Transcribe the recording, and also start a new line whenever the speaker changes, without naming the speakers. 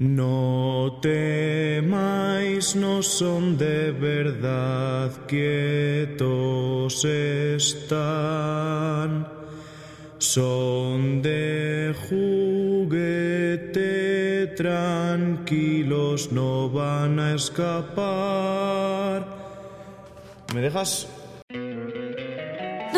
No temáis, no son de verdad, quietos están, son de juguete, tranquilos, no van a escapar. ¿Me dejas?